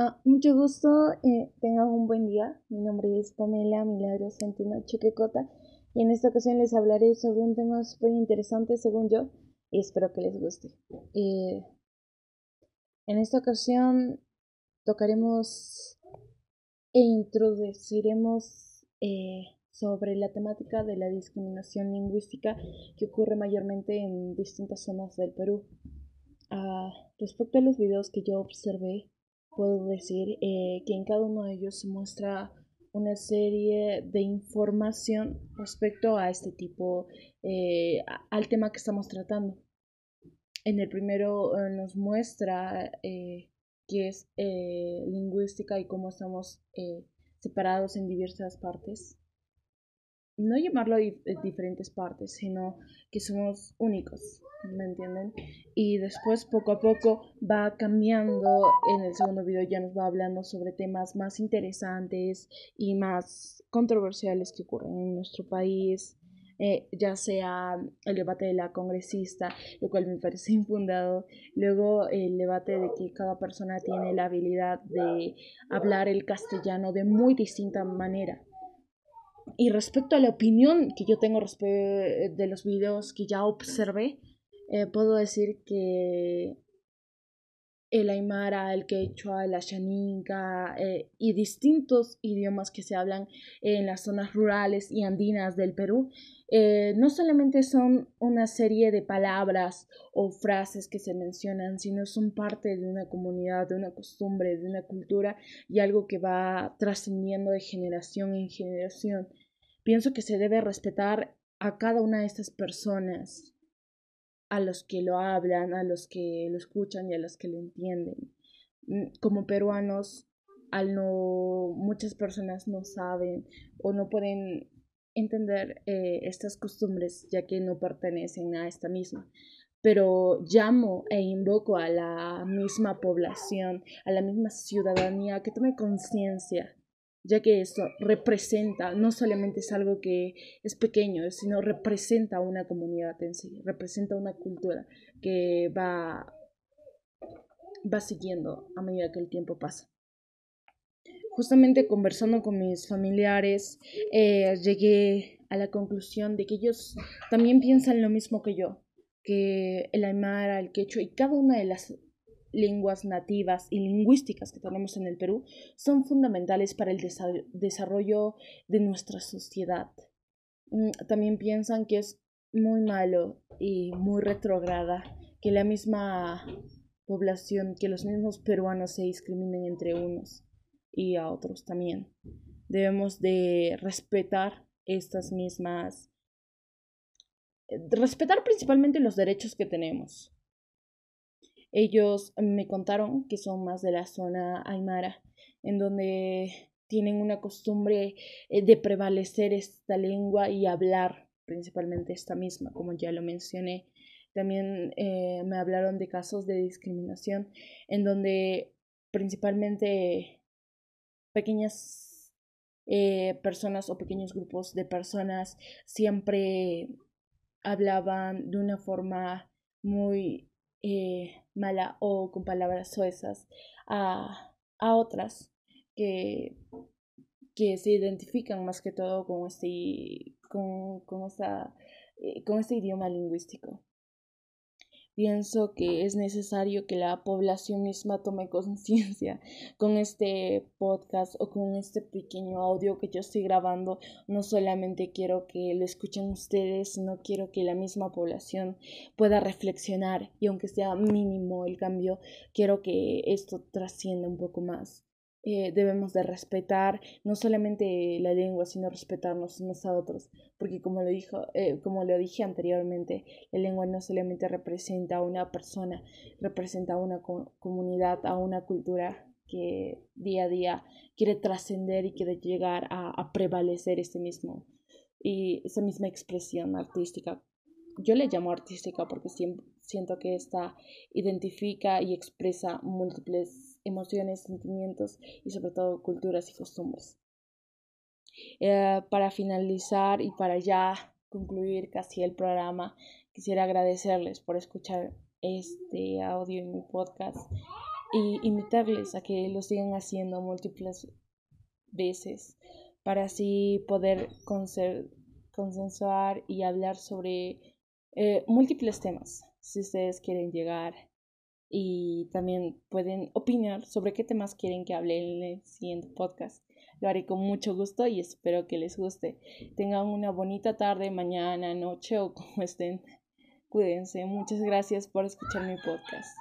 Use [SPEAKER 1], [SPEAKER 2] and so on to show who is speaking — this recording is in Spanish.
[SPEAKER 1] Ah, mucho gusto, eh, tengan un buen día. Mi nombre es Pamela Milagros Centeno Chequecota y en esta ocasión les hablaré sobre un tema súper interesante según yo y espero que les guste. Eh, en esta ocasión tocaremos e introduciremos eh, sobre la temática de la discriminación lingüística que ocurre mayormente en distintas zonas del Perú. Ah, respecto a los videos que yo observé, puedo decir eh, que en cada uno de ellos se muestra una serie de información respecto a este tipo, eh, al tema que estamos tratando. En el primero eh, nos muestra qué es lingüística y cómo estamos separados en diversas partes no llamarlo diferentes partes, sino que somos únicos, ¿me entienden? Y después poco a poco va cambiando, en el segundo video ya nos va hablando sobre temas más interesantes y más controversiales que ocurren en nuestro país, eh, ya sea el debate de la congresista, lo cual me parece infundado, luego el debate de que cada persona tiene la habilidad de hablar el castellano de muy distinta manera y respecto a la opinión que yo tengo de los videos que ya observé, eh, puedo decir que el aymara, el quechua, el ashaninka eh, y distintos idiomas que se hablan en las zonas rurales y andinas del Perú, eh, no solamente son una serie de palabras o frases que se mencionan, sino son parte de una comunidad, de una costumbre, de una cultura y algo que va trascendiendo de generación en generación. Pienso que se debe respetar a cada una de estas personas, a los que lo hablan, a los que lo escuchan y a los que lo entienden. Mm, como peruanos, al no muchas personas no saben o no pueden entender eh, estas costumbres ya que no pertenecen a esta misma pero llamo e invoco a la misma población, a la misma ciudadanía que tome conciencia ya que esto representa, no solamente es algo que es pequeño, sino representa una comunidad en sí, representa una cultura que va, va siguiendo a medida que el tiempo pasa. Justamente conversando con mis familiares, eh, llegué a la conclusión de que ellos también piensan lo mismo que yo, que el aymara, el quechua y cada una de las lenguas nativas y lingüísticas que tenemos en el Perú son fundamentales para el desarrollo de nuestra sociedad. Mm, también piensan que es muy malo y muy retrograda que la misma población, que los mismos peruanos se discriminen entre unos y a otros también. Debemos de respetar estas mismas, eh, respetar principalmente los derechos que tenemos ellos me contaron que son más de la zona aymara, en donde tienen una costumbre eh, de prevalecer esta lengua y hablar principalmente esta misma, como ya lo mencioné. También eh, me hablaron de casos de discriminación en donde principalmente pequeñas eh, personas o pequeños grupos de personas siempre hablaban de una forma muy eh, mala o con palabras suezas a, a otras que, que se identifican más que todo con este, con, con, esta, eh, con este idioma lingüístico. Pienso que es necesario que la población misma tome conciencia con este podcast o con este pequeño audio que yo estoy grabando. No solamente quiero que lo escuchen ustedes, sino quiero que la misma población pueda reflexionar y aunque sea mínimo el cambio, quiero que esto trascienda un poco más. Eh, debemos de respetar no solamente la lengua, sino respetarnos unos a otros, porque como lo, dijo, eh, como lo dije anteriormente, la lengua no solamente representa a una persona, representa a una comunidad, a una cultura que día a día quiere trascender y quiere llegar a, a prevalecer este mismo y esa misma expresión artística. Yo le llamo artística porque siento que esta identifica y expresa múltiples emociones, sentimientos y sobre todo culturas y costumbres. Eh, para finalizar y para ya concluir casi el programa, quisiera agradecerles por escuchar este audio en mi podcast y invitarles a que lo sigan haciendo múltiples veces para así poder consensuar y hablar sobre eh, múltiples temas si ustedes quieren llegar y también pueden opinar sobre qué temas quieren que hable en el siguiente podcast. Lo haré con mucho gusto y espero que les guste. Tengan una bonita tarde, mañana, noche o como estén. Cuídense. Muchas gracias por escuchar mi podcast.